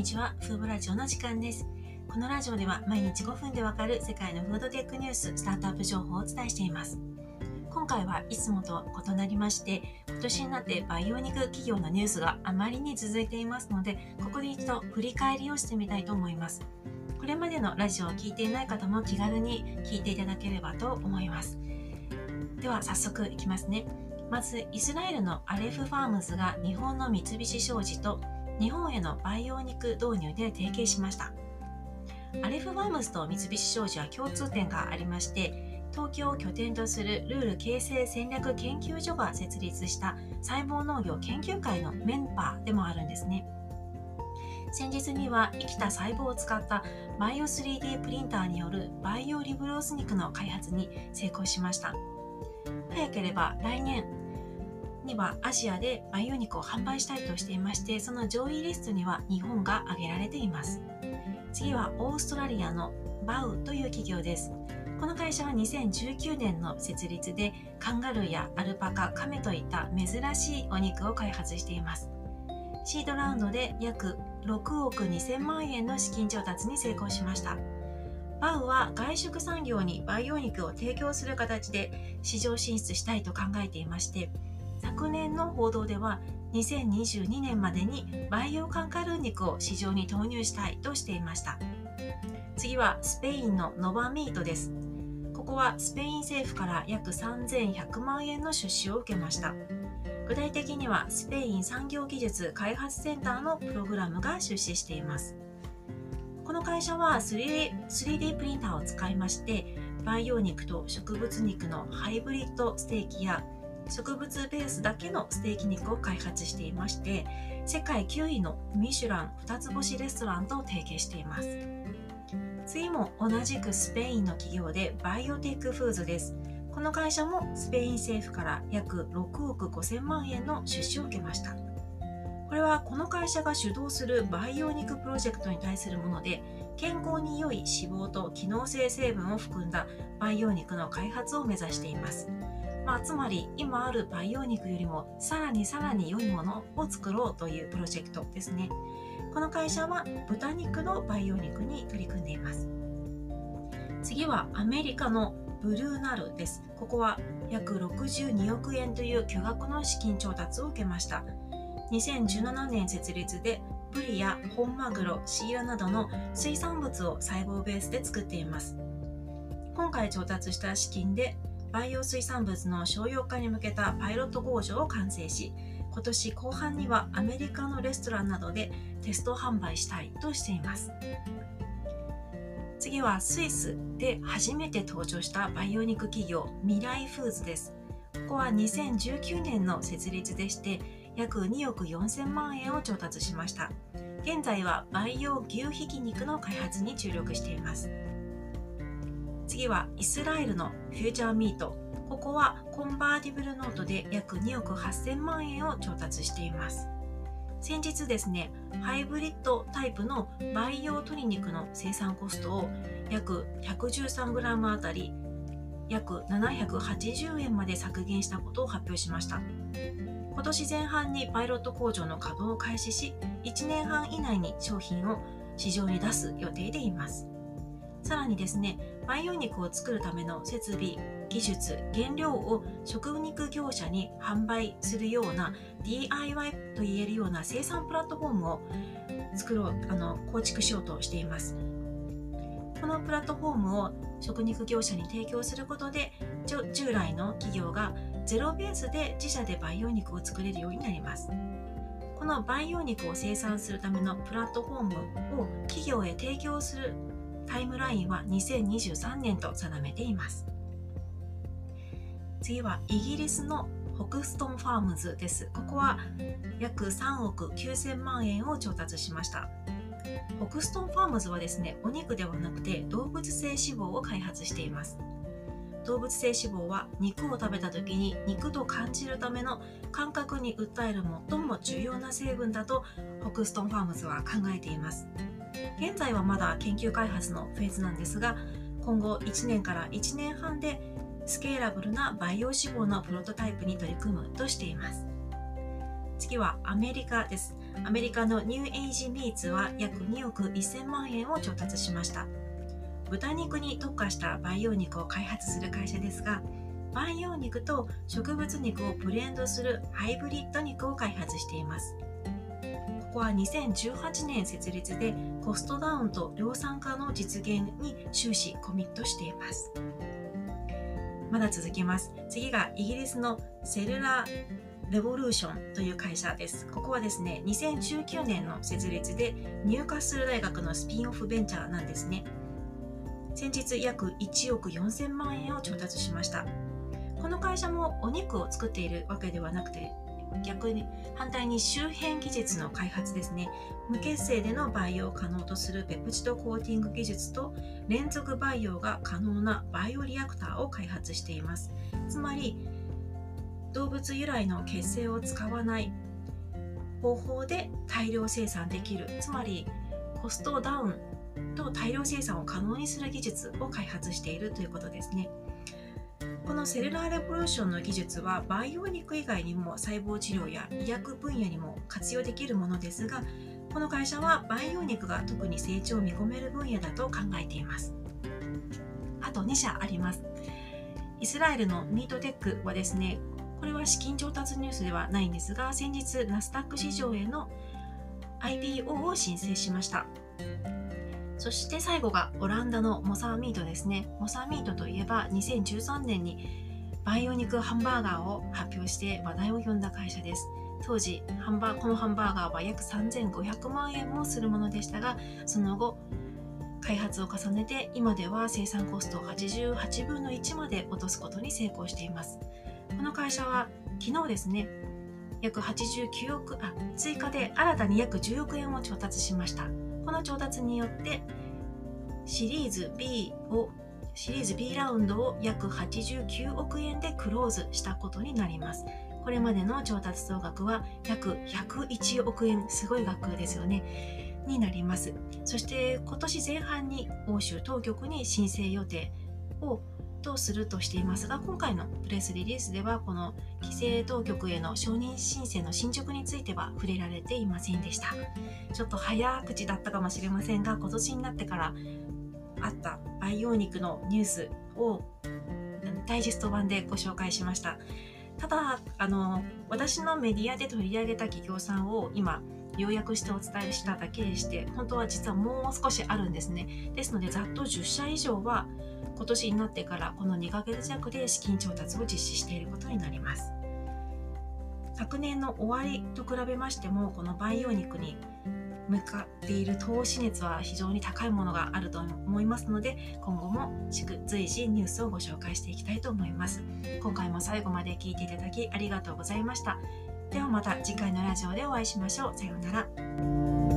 にちは。フードラジオの時間です。このラジオでは毎日5分でわかる世界のフードテックニュース、スタートアップ情報をお伝えしています。今回はいつもと異なりまして、今年になって培養肉企業のニュースがあまりに続いていますので、ここで一度振り返りをしてみたいと思います。これまでのラジオを聞いていない方も気軽に聞いていただければと思います。では早速いきますね。まず、イスラエルのアレフファームズが日本の三菱商事と日本への培養肉導入で提携しました。アレフファームズと三菱商事は共通点がありまして東京を拠点とするルール形成戦略研究所が設立した細胞農業研究会のメンバーでもあるんですね。先日には生きた細胞を使ったバイオ 3D プリンターによるバイオリブロース肉の開発に成功しました。早ければ来年にはアジアで培養肉を販売したいとしていましてその上位リストには日本が挙げられています。次はオーストラリアのバウという企業です。この会社は2019年の設立でカンガルーやアルパカ、カメといった珍しいお肉を開発しています。シードラウンドで約6億2000万円の資金調達に成功しました。バウは外食産業に培養肉を提供する形で市場進出したいと考えていまして昨年の報道では2022年までに培養カンカルー肉を市場に投入したいとしていました。次はスペインのノバミートです。ここはスペイン政府から約3100万円の出資を受けました。具体的にはスペイン産業技術開発センターのプログラムが出資しています。この会社は 3D, 3D プリンターを使いまして培養肉と植物肉のハイブリッドステーキや植物ベースだけのステーキ肉を開発していまして世界9位のミシュラン2つ星レストランと提携しています。次も同じくスペインの企業でバイオテックフーズです。この会社もスペイン政府から約6億5000万円の出資を受けました。これはこの会社が主導する培養肉プロジェクトに対するもので健康に良い脂肪と機能性成分を含んだ培養肉の開発を目指しています。まあ、つまり今ある培養肉よりもさらにさらに良いものを作ろうというプロジェクトですね。この会社は豚肉の培養肉に取り組んでいます。次はアメリカのブルーナルです。ここは約62億円という巨額の資金調達を受けました。2017年設立でブリや本マグロ、シイラなどの水産物を細胞ベースで作っています。今回調達した資金で培養水産物の商用化に向けたパイロット工場を完成し今年後半にはアメリカのレストランなどでテスト販売したいとしています。次はスイスで初めて登場した培養肉企業ミライフーズです。ここは2019年の設立でして約2億4000万円を調達しました。現在は培養牛ひき肉の開発に注力しています。次はイスラエルのフューチャーミート。ここはコンバーティブルノートで約2億8000万円を調達しています。先日ですねハイブリッドタイプの培養鶏肉の生産コストを約 113g あたり約780円まで削減したことを発表しました。今年前半にパイロット工場の稼働を開始し1年半以内に商品を市場に出す予定でいます。さらにですね培養肉を作るための設備技術原料を食肉業者に販売するような DIY と言えるような生産プラットフォームを作ろうあの構築しようとしています。このプラットフォームを食肉業者に提供することで従来の企業がゼロベースで自社で培養肉を作れるようになります。この培養肉を生産するためのプラットフォームを企業へ提供するタイムラインは2023年と定めています。次はイギリスのホクストンファームズです。ここは約3億9000万円を調達しました。Hoxton Farms はですねお肉ではなくて動物性脂肪を開発しています。動物性脂肪は肉を食べた時に肉と感じるための感覚に訴える最も重要な成分だと Hoxton Farms は考えています。現在はまだ研究開発のフェーズなんですが今後1年から1年半でスケーラブルな培養脂肪のプロトタイプに取り組むとしています次はアメリカです。アメリカのニューエイジミーツは約2億1000万円を調達しました。豚肉に特化した培養肉を開発する会社ですが、培養肉と植物肉をブレンドするハイブリッド肉を開発しています。ここは2018年設立でコストダウンと量産化の実現に終始コミットしています。まだ続きます。次がイギリスのセルラーレボリューションという会社です。ここはですね、2019年の設立でニューカッスル大学のスピンオフベンチャーなんですね。先日約1億4000万円を調達しました。この会社もお肉を作っているわけではなくて逆に反対に周辺技術の開発ですね。無血清での培養を可能とするペプチドコーティング技術と連続培養が可能なバイオリアクターを開発しています。つまり動物由来の血清を使わない方法で大量生産できる。つまりコストダウンと大量生産を可能にする技術を開発しているということですね。このセルラーレボリューションの技術は培養肉以外にも細胞治療や医薬分野にも活用できるものですがこの会社は培養肉が特に成長を見込める分野だと考えています。あと2社あります。イスラエルのミートテックはですねこれは資金調達ニュースではないんですが先日ナスダック市場への IPO を申請しました。そして最後がオランダのモサーミートですね。モサーミートといえば2013年に培養肉ハンバーガーを発表して話題を呼んだ会社です。当時ハンバこのハンバーガーは約3500万円もするものでしたがその後開発を重ねて今では生産コストを88分の1まで落とすことに成功していますこの会社は昨日ですね約89億あ追加で新たに約10億円を調達しましたこの調達によってシリーズ B をシリーズ B ラウンドを約89億円でクローズしたことになります。これまでの調達総額は約101億円、すごい額ですよね、になります。そして今年前半に欧州当局に申請予定をとするとしていますが今回のプレスリリースではこの規制当局への承認申請の進捗については触れられていませんでした。ちょっと早口だったかもしれませんが今年になってからあった培養肉のニュースをダイジェスト版でご紹介しました。ただあの私のメディアで取り上げた企業さんを今要約してお伝えしただけでして本当は実はもう少しあるんですね。ですのでざっと10社以上は今年になってからこの2ヶ月弱で資金調達を実施していることになります。昨年の終わりと比べましてもこの培養肉に向かっている投資熱は非常に高いものがあると思いますので今後も随時ニュースをご紹介していきたいと思います。今回も最後まで聞いていただきありがとうございました。ではまた次回のラジオでお会いしましょう。さようなら。